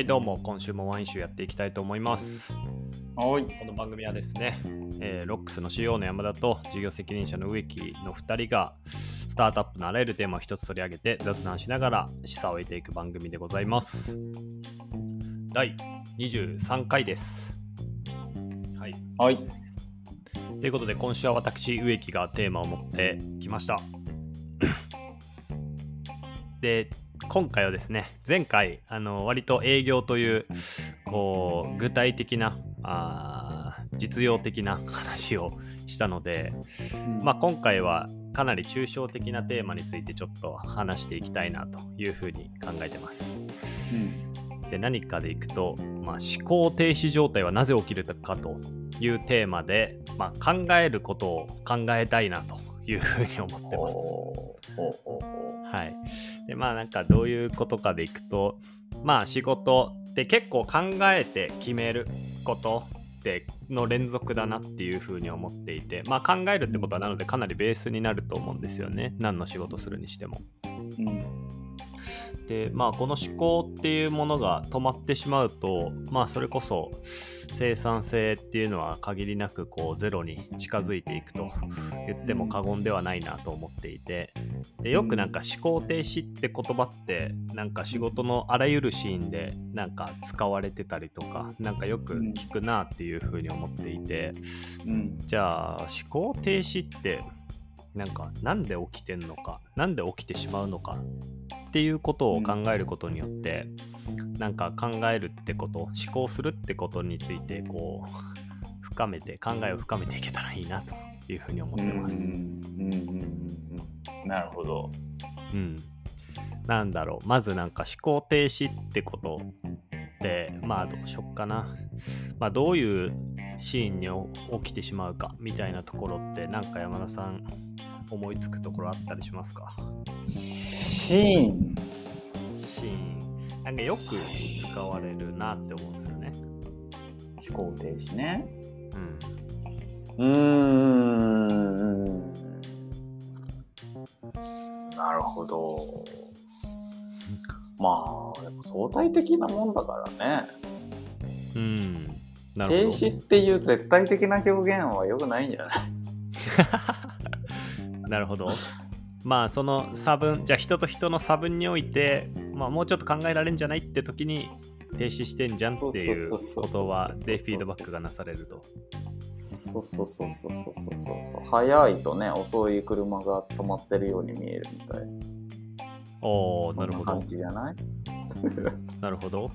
はい、どうも、今週もワイン集やっていきたいと思います。はい。この番組はですね、えーロックスの CEO の山田と事業責任者の植木の2人が、スタートアップのあらゆるテーマを一つ取り上げて雑談しながら示唆を得ていく番組でございます。第23回です。はい。はい。ということで、今週は私、植木がテーマを持ってきました。で、今回はですね、前回、あの割と営業という、こう、具体的な、あー実用的な話をしたので、まあ、今回はかなり抽象的なテーマについてちょっと話していきたいなというふうに考えてます。で何かでいくと、まあ、思考停止状態はなぜ起きるかというテーマで、まあ、考えることを考えたいなというふうに思ってます。はい。でまあなんかどういうことかでいくとまあ仕事って結構考えて決めることっての連続だなっていうふうに思っていてまあ考えるってことはなのでかなりベースになると思うんですよね何の仕事するにしても。うんまあこの思考っていうものが止まってしまうとまあそれこそ生産性っていうのは限りなくこうゼロに近づいていくと言っても過言ではないなと思っていてでよくなんか思考停止って言葉ってなんか仕事のあらゆるシーンでなんか使われてたりとかなんかよく聞くなっていうふうに思っていてうん。じゃあ思考停止ってなんかなんで起きてんのかなんで起きてしまうのかっていうことを考えることによって、なんか考えるってこと思考するってことについてこう深めて考えを深めていけたらいいなというふうに思ってます。うん。うん。うん。うん。なるほど。うん、なんだろう。まずなんか思考停止ってことってまあどうしよっかな、まあ、どういうシーンに起きてしまうかみたいなところってなんか山田さん思いつくところあったりしますか？シーン。シーンなんかよく使われるなって思うんですよね。思考停止ね。うんうーん。なるほど。まあ、でも相対的なもんだからね。うん、なる停ほど。止っていう絶対的な表現は良くないんじゃない？なるほど。まあその差分じゃあ人と人の差分において、まあ、もうちょっと考えられるんじゃないって時に停止してんじゃんっていうそうそうそう言そう葉でフィードバックがなされると。そうそうそうそうそうそうそう速いとね遅い車が止まってるように見えるみたいおおそなんるほどな感。じじゃない？なるほど。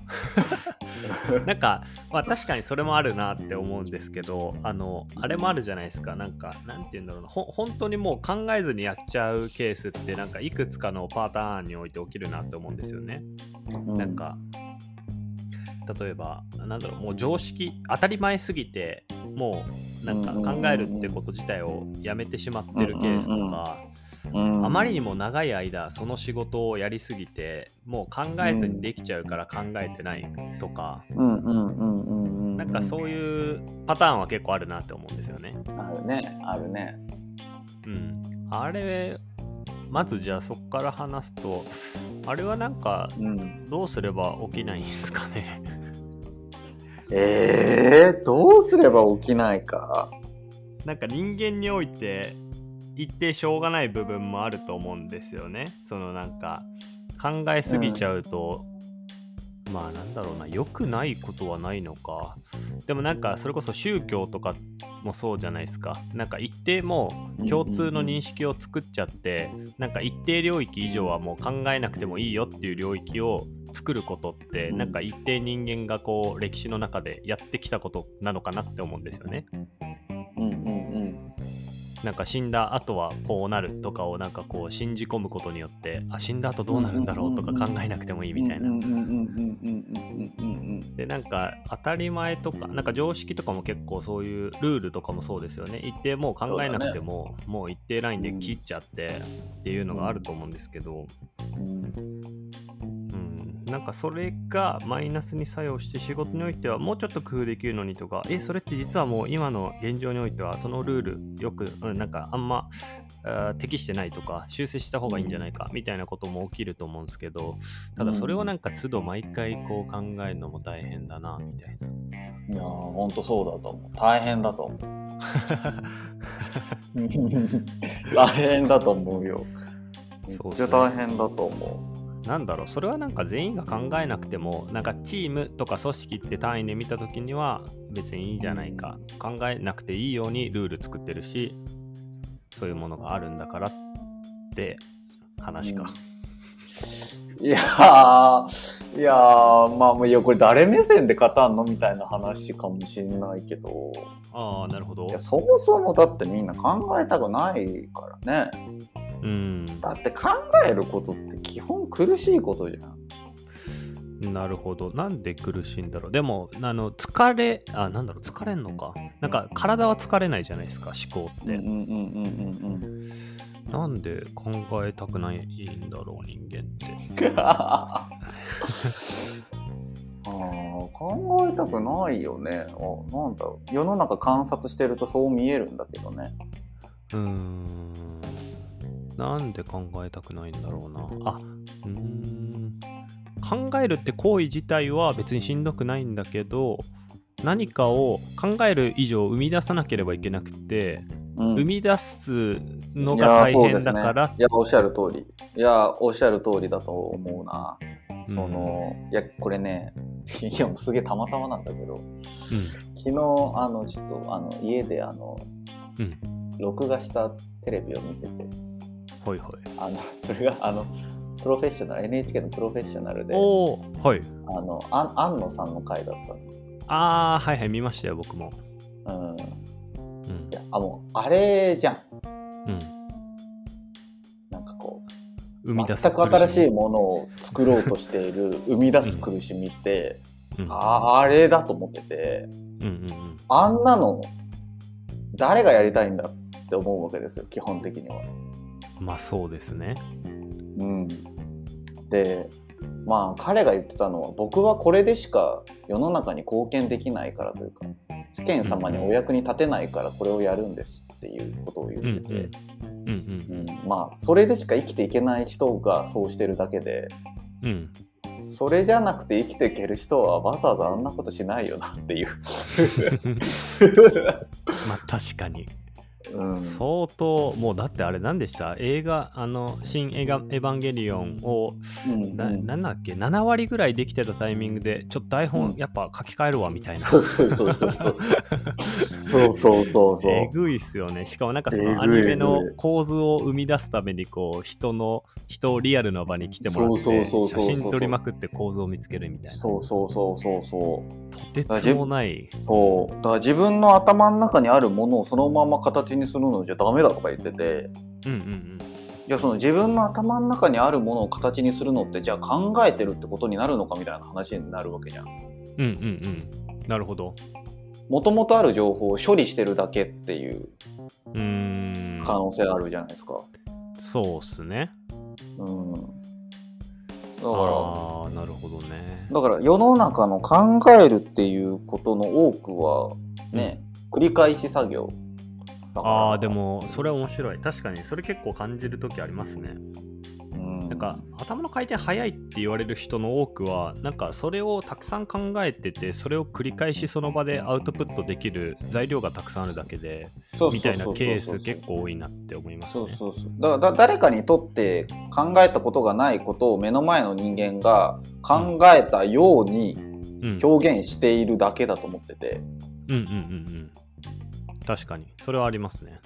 なんか、まあ確かにそれもあるなって思うんですけど、あの、あれもあるじゃないですか。なんか、なんて言うんだろうな。ほ本当にもう考えずにやっちゃうケースって、なんかいくつかのパターンにおいて起きるなって思うんですよね。うなんか、例えば、なんだろう、もう常識、当たり前すぎて、もうなんかうんうんうんうん考えるってこと自体をやめてしまってるケースとか、うんあまりにも長い間その仕事をやりすぎてもう考えずにできちゃうから考えてないとか、うん。うん。うん。うん。うん。なんかそういうパターンは結構あるなって思うんですよね。あるね。あるね。うん、あれまずじゃあそこから話すとあれはなんかうん。どうすれば起きないんですかね？えー、どうすれば起きないか？なんか人間において一定しょうがない部分もあると思うんですよね。そのなんか考えすぎちゃうと、まあなんだろうな良くないことはないのかでもなんかそれこそ宗教とかもそうじゃないですかなんか一定も共通の認識を作っちゃってなんか一定領域以上はもう考えなくてもいいよっていう領域を作ることってなんか一定人間がこう歴史の中でやってきたことなのかなって思うんですよね。なんか死んだ後はこうなるとかをなんかこう信じ込むことによってあ死んだ後どうなるんだろうとか考えなくてもいいみたいな。でなんか当たり前とかなんか常識とかも結構そういうルールとかもそうですよね。一定もう考えなくても、ね、もう一定ラインで切っちゃってっていうのがあると思うんですけど。うん。なんかそれがマイナスに作用して仕事においてはもうちょっと工夫できるのにとかえそれって実はもう今の現状においてはそのルールよく、うん、なんかあんまあ適してないとか修正した方がいいんじゃないかみたいなことも起きると思うんですけどただそれをなんか都度毎回こう考えるのも大変だなみたいな。いやーほんとそうだと思う。大変だと思う。大変だと思うよ。そうめっちゃ大変だと思なんだろうそれはなんか全員が考えなくてもなんかチームとか組織って単位で見た時には別にいいんじゃないか。考えなくていいようにルール作ってるしそういうものがあるんだからって話か、ういやーいやーまあもういやこれ誰目線で語んのみたいな話かもしれないけど。ああなるほど。いやそもそもだってみんな考えたくないからねうん。だって考えることって基本苦しいことじゃん。なるほど。なんで苦しいんだろう。でもあの疲れあなんだろう。疲れんのか。なんか体は疲れないじゃないですか思考って、なんで考えたくないんだろう人間って。あー考えたくないよね。あなんだろう。世の中観察してるとそう見えるんだけどね。うーんなんで考えたくないんだろうな。あうーん。考えるって行為自体は別にしんどくないんだけど何かを考える以上生み出さなければいけなくて、うん。生み出すのいが大変だから。ね、いやおっしゃる通り。いやおっしゃる通りだと思うな。その、いやこれねいやもうすげえたまたまなんだけど。昨日あのちょっとあの家であの、うん。録画したテレビを見てて。うんほいほい。あの それがあのプロフェッショナル NHK のプロフェッショナルでおおはい。あのあ安野さんの回だったの。ああはいはい見ましたよ僕も。うん。うん。いやあもうあれじゃん。うん。なんかこう生み出す全く新しい苦ものを作ろうとしている 生み出す苦しみって、みうん。ああれだと思っててうんうんうん。あんなの誰がやりたいんだって思うわけですよ基本的には。まあそうですね。うん、でまあ彼が言ってたのは僕はこれでしか世の中に貢献できないからというか世間様にお役に立てないからこれをやるんですっていうことを言ってて、うんうん。うんまあそれでしか生きていけない人がそうしてるだけでうんうん。それじゃなくて生きていける人はわざわざあんなことしないよなっていう、まあ確かに相当もうだってあれ何でした？映画あの「新映画エヴァンゲリオンを」何、うん。うん、だっけ？7割ぐらいできてたタイミングでちょっと台本やっぱ書き換えるわみたいな、うん、そうそうそう。そうそうそうそう。えぐいっすよね。しかもなんかそのアニメの構図を生み出すためにこう人の人をリアルの場に来てもらって写真撮りまくって構図を見つけるみたいな。そうそうそうそうそう。とてつもない。そう。だから自分の頭の中にあるものをそのまま形にするのじゃダメだとか言ってて。うんうんいやその自分の頭の中にあるものを形にするのってじゃあ考えてるってことになるのかみたいな話になるわけじゃん。うんうんうん。うんなるほど。もともとある情報を処理してるだけっていう。可能性あるじゃないですか。そうっすね。うん、だかああなるほどね。らだから世の中の考えるっていうことの多くはね、繰り返し作業だから。ああでもそれ面白い。確かにそれ結構感じる時ありますね。うん。なんか頭の回転早いって言われる人の多くはなんかそれをたくさん考えててそれを繰り返しその場でアウトプットできる材料がたくさんあるだけでみたいなケース結構多いなって思いますね。そうそうそう。だからだ誰かにとって考えたことがないことを目の前の人間が考えたようにうん。表現しているだけだと思ってて。うんうんうんうん確かに。それはありますね。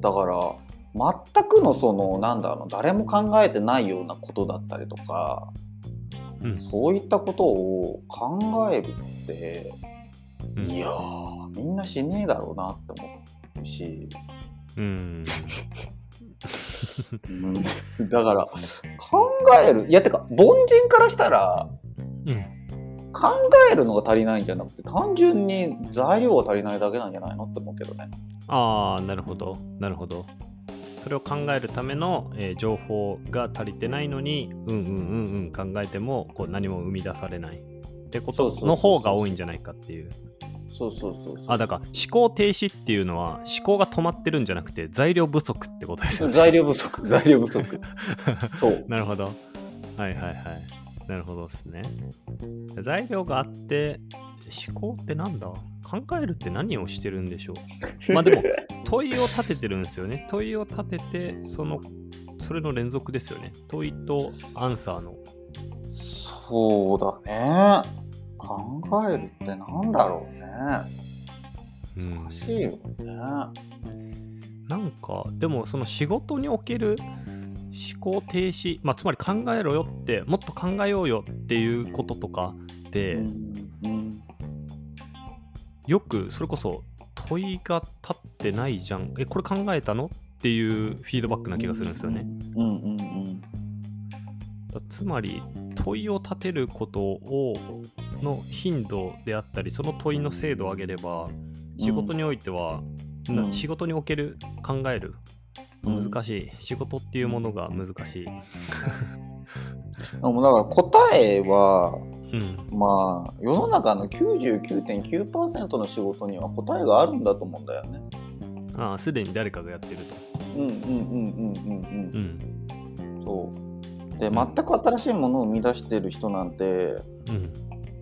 だから全くのそのなんだろう誰も考えてないようなことだったりとかうん。そういったことを考えるってうん。いやーみんなしねえだろうなって思うし、うん。うん。だから考える。いやてか凡人からしたらうん考えるのが足りないんじゃなくて単純に材料が足りないだけなんじゃないのって思うけどね。ああなるほど。なるほど。それを考えるための、えー情報が足りてないのにうんうんうんうん考えてもこう何も生み出されない。ってことの方が多いんじゃないかっていう。そうそうそうそうあだから思考停止っていうのは思考が止まってるんじゃなくて材料不足ってことですよね。材料不足材料不足。そう。なるほど。はいはいはいなるほどですね。材料があって思考ってなんだ？考えるって何をしてるんでしょう？まあでも問いを立ててるんですよね。問いを立ててそのそれの連続ですよね。問いとアンサーの。そうだね。考えるってなんだろうね。うん。難しいよね、なんかでもその仕事における思考停止、まあ、つまり考えろよってもっと考えようよっていうこととかって、よくそれこそ問いが立ってないじゃん。えこれ考えたの？っていうフィードバックな気がするんですよね。うんうんうんつまり問いを立てることをの頻度であったりその問いの精度を上げれば仕事においては、うん。な仕事における考えるうん難しい、仕事っていうものが難しい。でもだから答えはうん、まあ世の中の99.9%の仕事には答えがあるんだと思うんだよね。ああすでに誰かがやってると。うんうんうんうんうんうんうん。そう。で全く新しいものを生み出してる人なんてうん、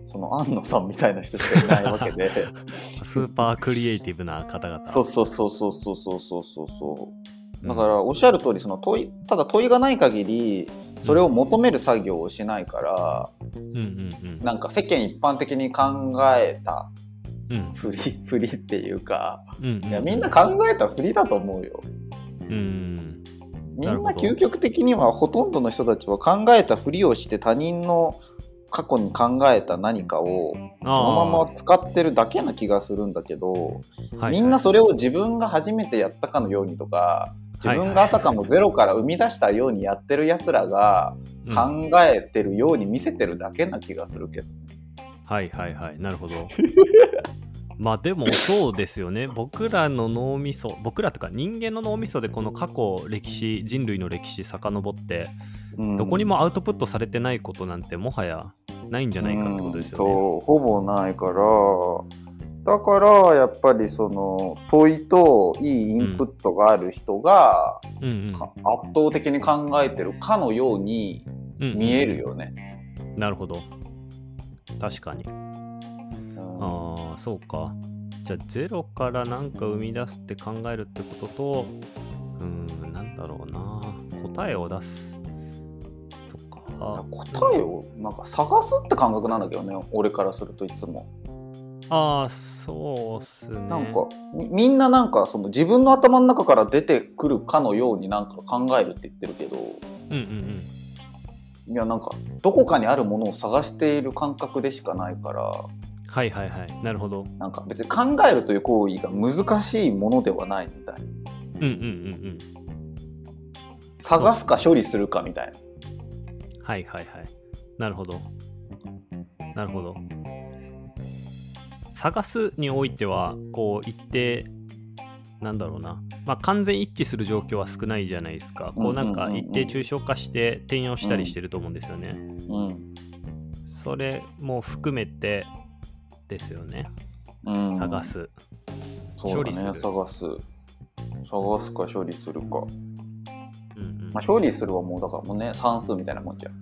その安野さんみたいな人しかいないわけで。スーパークリエイティブな方々。そうそうそうそうそうそうそうそうそう。うんだからおっしゃる通りその問いただ問いがない限りそれを求める作業をしないから、うんうんうん。なんか世間一般的に考えたうん。ふり ふりっていうかうんうん。いやみんな考えたふりだと思うよ。うんみんな究極的にはほとんどの人たちは考えたふりをして他人の過去に考えた何かをそのまま使ってるだけな気がするんだけど、みんなそれを自分が初めてやったかのようにとか自分があたかもゼロから生み出したようにやってるやつらがうん。考えてるように見せてるだけな気がするけど。はいはいはいなるほど。まあでもそうですよね。僕らの脳みそ僕らとか人間の脳みそでこの過去歴史人類の歴史遡ってうん。どこにもアウトプットされてないことなんてもはやないんじゃないかってことですよね。そうほぼないからだからやっぱりその問いといいインプットがある人が、うんうん。か圧倒的に考えてるかのようにうん見えるよね。なるほど。確かに。うん。ああそうか。じゃあゼロから何か生み出すって考えるってこととうーんなんだろうな。答えを出すとか。答えをなんか探すって感覚なんだけどね。俺からするといつも。ああそうっすね。なんかみみんななんかその自分の頭の中から出てくるかのようになんか考えるって言ってるけど。うんうん。いやなんかどこかにあるものを探している感覚でしかないから。はいはいはい。なるほど。なんか別に考えるという行為が難しいものではないみたいな。うんうんうんうん。探すか処理するかみたいな。はいはいはい。なるほど。なるほど探すにおいてはこう一定なんだろうな、まあ、完全一致する状況は少ないじゃないですか。こうなんかうんうんうん。うん一定抽象化して転用したりしてると思うんですよね、うん、それも含めてですよね。うん、探す、ね処理する。探す。探すか処理するか、うんうん。まあ、処理するはもうだからもうね算数みたいなもんじゃん。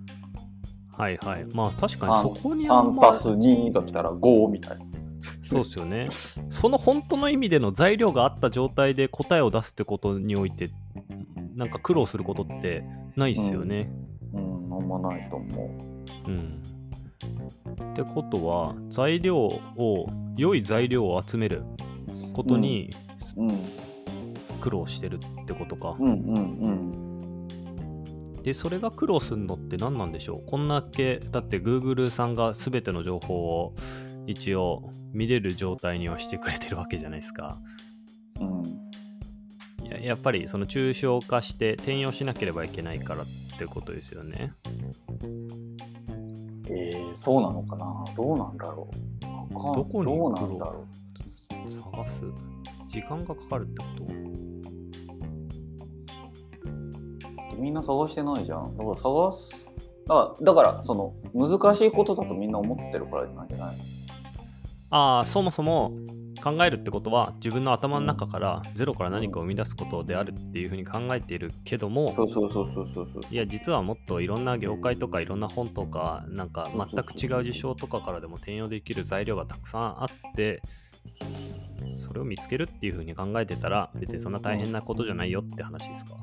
はいはい。まあ確かにそこにあん3ま足す2が来たら5みたいなそうですよね。その本当の意味での材料があった状態で答えを出すってことにおいて、なんか苦労することってないですよね。うんあんまないと思うん。ってことは、材料を、良い材料を集めることにううん苦労してるってことか。うんうんうんで、それが苦労するのって何なんでしょう？こんだけ、だって Google さんが全ての情報を一応見れる状態にはしてくれてるわけじゃないですか。うん。ややっぱりその抽象化して転用しなければいけないからってことですよね。えー、そうなのかな？どうなんだろう。どこにどうなんだろ探す？時間がかかるってこと？みんな探してないじゃん。だから探す？だからだからその難しいことだとみんな思ってるからじゃないああそもそも考えるってことは自分の頭の中からゼロから何かを生み出すことであるっていうふうに考えているけどもそうそうそうそうそうそういや実はもっといろんな業界とかいろんな本とかなんか全く違う事象とかからでも転用できる材料がたくさんあってそれを見つけるっていうふうに考えてたら別にそんな大変なことじゃないよって話ですか？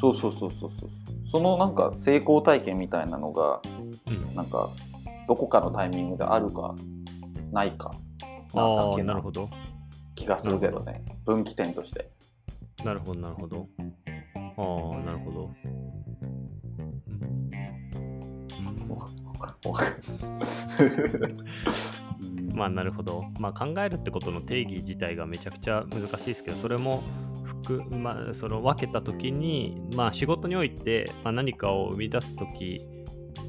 そうそうそうそうそう。そのなんか成功体験みたいなのがうん。なんかどこかのタイミングであるかないか。なだけな。なるほど。気がするけどね。分岐点として。なるほどなるほど。ああなるほど。まあなるほど。まあ考えるってことの定義自体がめちゃくちゃ難しいですけど、それも含まあ、その分けた時に、まあ仕事において、まあ、何かを生み出す時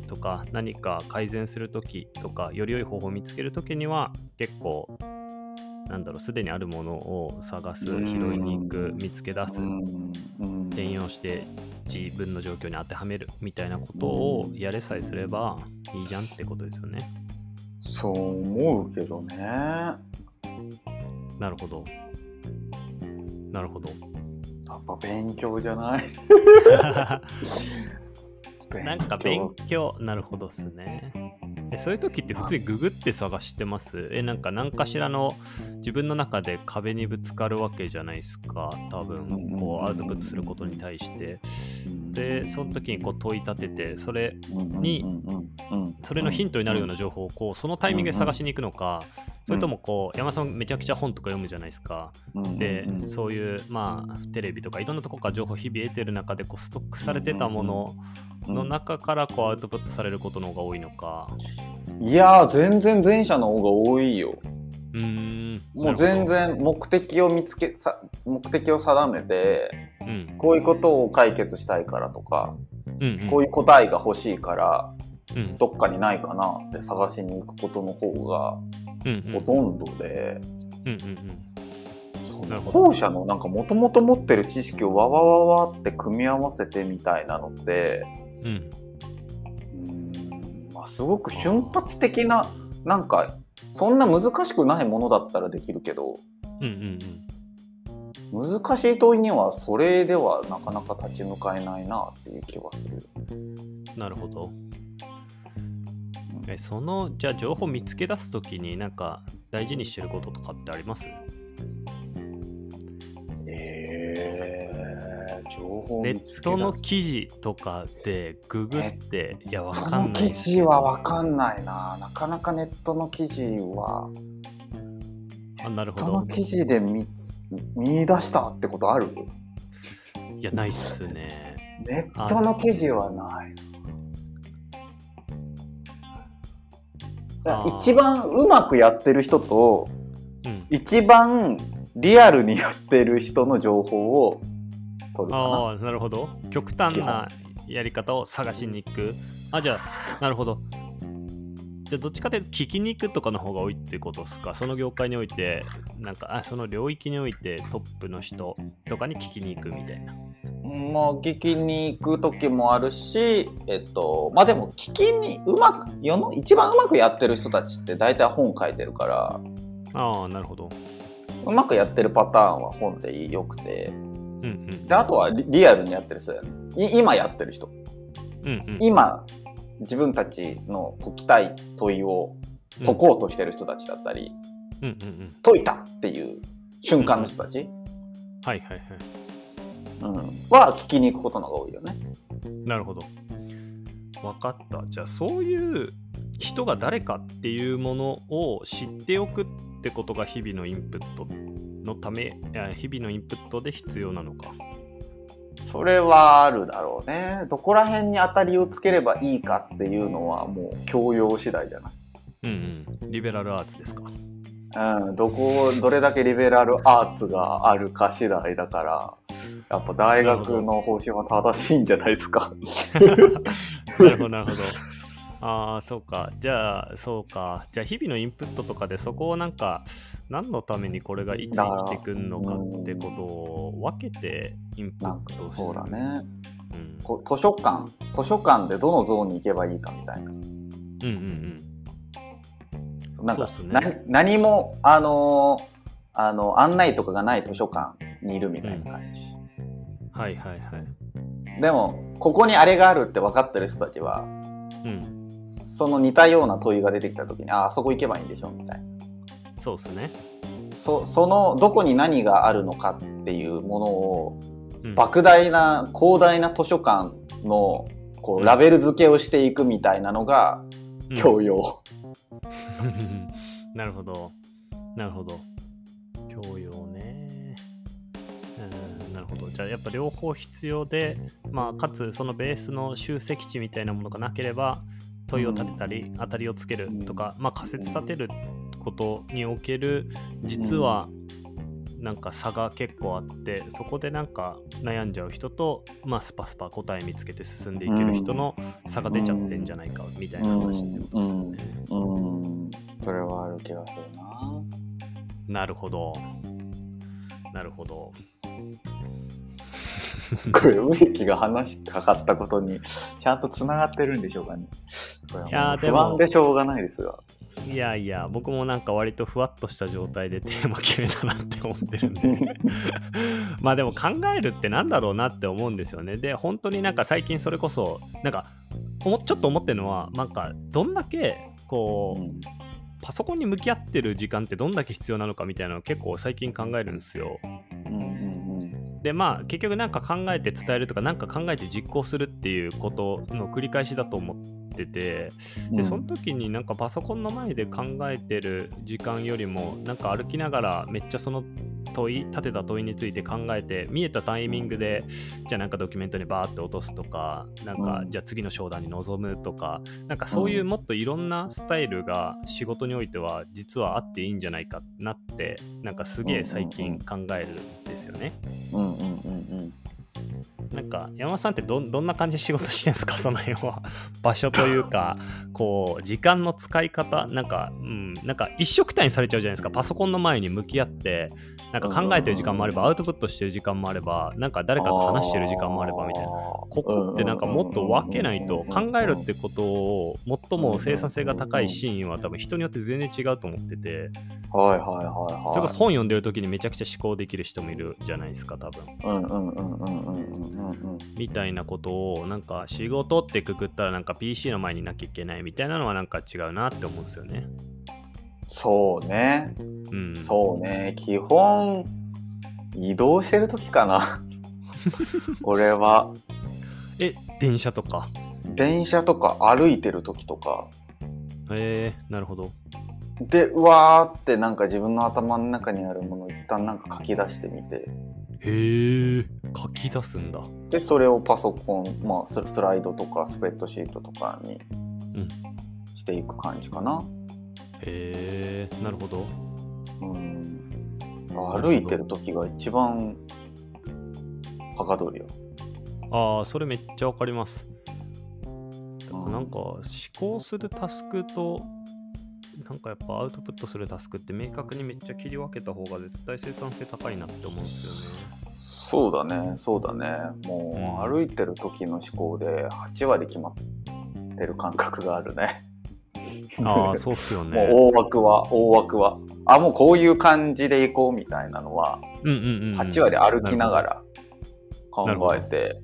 とか、何か改善する時とか、より良い方法を見つける時には、結構、なんだろう、すでにあるものを探す、うん拾いに行く、見つけ出す、転用して自分の状況に当てはめるみたいなことをやれさえすればいいじゃんってことですよね。そう思うけどねなるほど。なるほど。やっぱ勉強じゃない なんか勉強、なるほどっすね。えそういう時って普通にググって探してます？え、なんか何かしらの自分の中で壁にぶつかるわけじゃないですか。多分、こうアウトプットすることに対して。で、その時にこう問い立てて、それ、にそれのヒントになるような情報をこうそのタイミングで探しに行くのか、それともこう山田さんめちゃくちゃ本とか読むじゃないですか。で、そういうまあテレビとかいろんなとこから情報を日々得てる中でこうストックされてたものの中からこうアウトプットされることの方が多いのか。いやー全然前者の方が多いようーん。もう全然目的を見つけさ目的を定めて。うん。こういうことを解決したいからとか、うんうん、こういう答えが欲しいからうん。どっかにないかなって探しに行くことの方がほとんどで、後者のなんかもともと持ってる知識をわわわわって組み合わせてみたいなのってうん。うーん、まあ、すごく瞬発的ななんかそんな難しくないものだったらできるけどうんうん難しい問いにはそれではなかなか立ち向かえないなっていう気はする。うん。なるほど。えそのじゃあ情報見つけ出すときになんか大事にしてることとかってあります？えー、情報ネットの記事とかでググって、いや、わそかんないですけど。事は分かんないな。なかなかネットの記事は。あなるほネットのど。記事で見つ見出したってことある？いや、ないっすね。ネットの記事はない。一番うまくやってる人とうん。一番リアルにやってる人の情報を取るかなああ、なるほど。極端なやり方を探しに行く。あ、じゃあ、なるほど。じゃあ、どっちかというと、聞きに行くとかの方が多いってことですか？その業界において、なんか、あその領域においてトップの人とかに聞きに行くみたいな。もう聞きに行く時もあるしえっとまあでも聞きにうまく世の一番うまくやってる人たちって大体本書いてるからああ、なるほど。うまくやってるパターンは本でよくてうんうん。であとはリリアルにやってる人だよねい今やってる人うんうん。今自分たちの解きたい問いを解こうとしてる人たちだったり、うんうんうん。解いたっていう瞬間の人たち、はいはいはい。うんは聞きに行くことの方が多いよね。なるほど。分かった。じゃあそういう人が誰かっていうものを知っておくってことが日々のインプットのため、日々のインプットで必要なのか。それはあるだろうね。どこら辺に当たりをつければいいかっていうのはもう教養次第じゃない？うんうん。リベラルアーツですか？うん、どこどれだけリベラルアーツがあるか次第だからやっぱ大学の方針は正しいんじゃないですか？なるほど、なるほど。ああ、そうか。じゃあ、そうか。じゃあ、日々のインプットとかでそこをなんか、何のためにこれがいつ生きてくるのかってことを分けてインプなんかットする。そうだね。ううん。こ図書館。図書館でどのゾーンに行けばいいかみたいな。うんうんなんか、そうっすね。な何もあのーあの案内とかがない図書館にいるみたいな感じ、うんはいはいはい。でもここにあれがあるって分かってる人たちはうん。その似たような問いが出てきた時にああそこ行けばいいんでしょみたいなそうっすね、そそのどこに何があるのかっていうものをうん、莫大な広大な図書館のこうラベル付けをしていくみたいなのがうん。教養、なるほど。なるほど。教養ね。うんなるほど。じゃあやっぱ両方必要でまあかつそのベースの集積値みたいなものがなければ問いを立てたり当たりをつけるとか、まあ仮説立てることにおける実はなんか差が結構あってそこでなんか悩んじゃう人と、まあ、スパスパ答え見つけて進んでいける人の差が出ちゃってんじゃないかみたいな話ってことですね。うん。それはある気がするな。なるほど。なるほど。これ植木が話しかかったことにちゃんとつながってるんでしょうかね。いやーでも安でしょうがないですがいやいや、僕もなんか割とふわっとした状態でテーマ決めたなって思ってるんで。まあでも考えるってなんだろうなって思うんですよね。で、本当になんか最近それこそ、なんか、ちょっと思ってるのは、なんか、どんだけ、こう、うんパソコンに向き合ってる時間ってどんだけ必要なのかみたいなのを結構最近考えるんですよ。でまあ結局なんか考えて伝えるとかなんか考えて実行するっていうことの繰り返しだと思っててうん。でその時になんかパソコンの前で考えてる時間よりもなんか歩きながらめっちゃその問い立てた問いについて考えて見えたタイミングでじゃあなんかドキュメントにバーって落とすとかなんかうん。じゃあ次の商談に臨むとかなんかそういうもっといろんなスタイルが仕事においては実はあっていいんじゃないかなってなんかすげえ最近考えるんですよね。うんうんうんうんなんか山本さんってどんな感じで仕事してんですか？その辺は。場所というかこう時間の使い方？なんか、うん、なんか一緒くたにされちゃうじゃないですか。パソコンの前に向き合ってなんか考えてる時間もあればアウトプットしてる時間もあればなんか誰かと話してる時間もあればみたいな。ここってなんかもっと分けないと考えるってことを最も生産性が高いシーンは多分人によって全然違うと思ってて。はいはいはい、はい、それこそ本読んでる時にめちゃくちゃ思考できる人もいるじゃないですか多分。ん。みたいなことをなんか仕事ってくくったらなんか PC の前にいなきゃいけないみたいなのはなんか違うなって思うんですよね。そうね。うん、そうね。基本移動してる時かな。俺は。え電車とか？電車とか歩いてる時とか。えー、なるほど。でうわーってなんか自分の頭の中にあるものを一旦なんか書き出してみて。へえ書き出すんだ。でそれをパソコン、まあ、ススライドとかスプレッドシートとかにうんしていく感じかな、へえなるほど。うん、歩いてる時が一番はかどるよああそれめっちゃわかります。なんか思考するタスクとなんかやっぱアウトプットするタスクって明確にめっちゃ切り分けた方が絶対生産性高いなって思うんですよね。そうだね。そうだね。もう、うん。歩いてる時の思考で8割決まってる感覚があるね。ああそうっすよ もうね。大枠は大枠は。あもうこういう感じでいこうみたいなのはうんうんうんうん、8割歩きながら考えて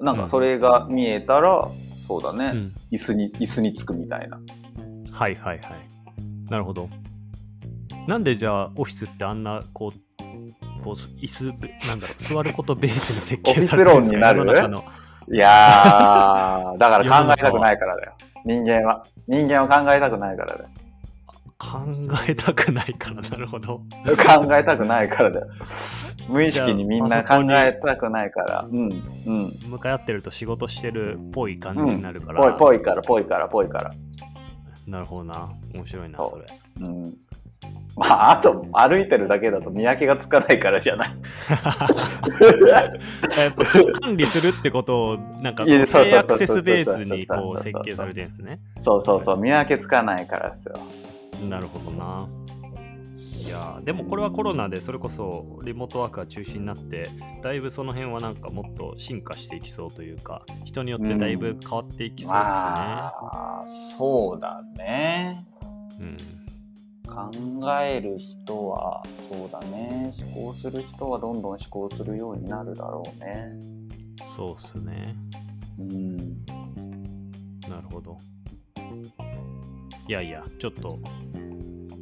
なんかそれが見えたらそうだね、うん。椅子に椅子につくみたいな。はいはいはい。なるほど。なんでじゃあオフィスってあんなこう、こう椅子べ、なんだろう、座ることベースに設計されてるんですかになる？世の中の。いやーだから考えたくないからだよ。人間は。人間は考えたくないからだよ。考えたくないから、なるほど。考えたくないからだよ。無意識にみんな考えたくないから。うんうん。向かい合ってると仕事してるっぽい感じになるから。ぽいぽいからぽいからぽいから。なるほどな。面白いな、それ。うんまああと歩いてるだけだと見分けがつかないからじゃない。やっぱ管理するってことを、なんか低アクセスベースにこう設計されてるんですね。そうそうそう見分けつかないからですよ。なるほどな。いやーでもこれはコロナでそれこそリモートワークが中止になってだいぶその辺はなんかもっと進化していきそうというか人によってだいぶ変わっていきそうですね。まあそうだね。うん考える人はそうだね思考する人はどんどん思考するようになるだろうねそうっすね。うんなるほど。いやいや、ちょっと、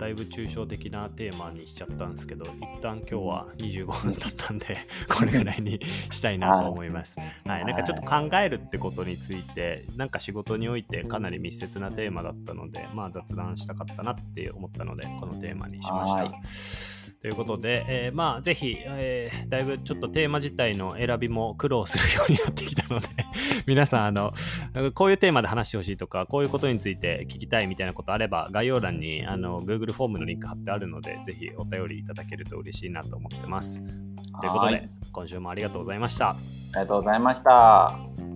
だいぶ抽象的なテーマにしちゃったんですけど、一旦今日は25分だったんで、これぐらいにしたいなと思います。はい、なんかちょっと考えるってことについて、なんか仕事においてかなり密接なテーマだったので、まあ雑談したかったなって思ったので、このテーマにしました。はいということで、えーまあぜひ、えーだいぶちょっとテーマ自体の選びも苦労するようになってきたので 皆さんあのこういうテーマで話してほしいとかこういうことについて聞きたいみたいなことあれば概要欄にあの Google フォームのリンク貼ってあるのでぜひお便りいただけると嬉しいなと思ってます。ということはいで今週もありがとうございました。ありがとうございました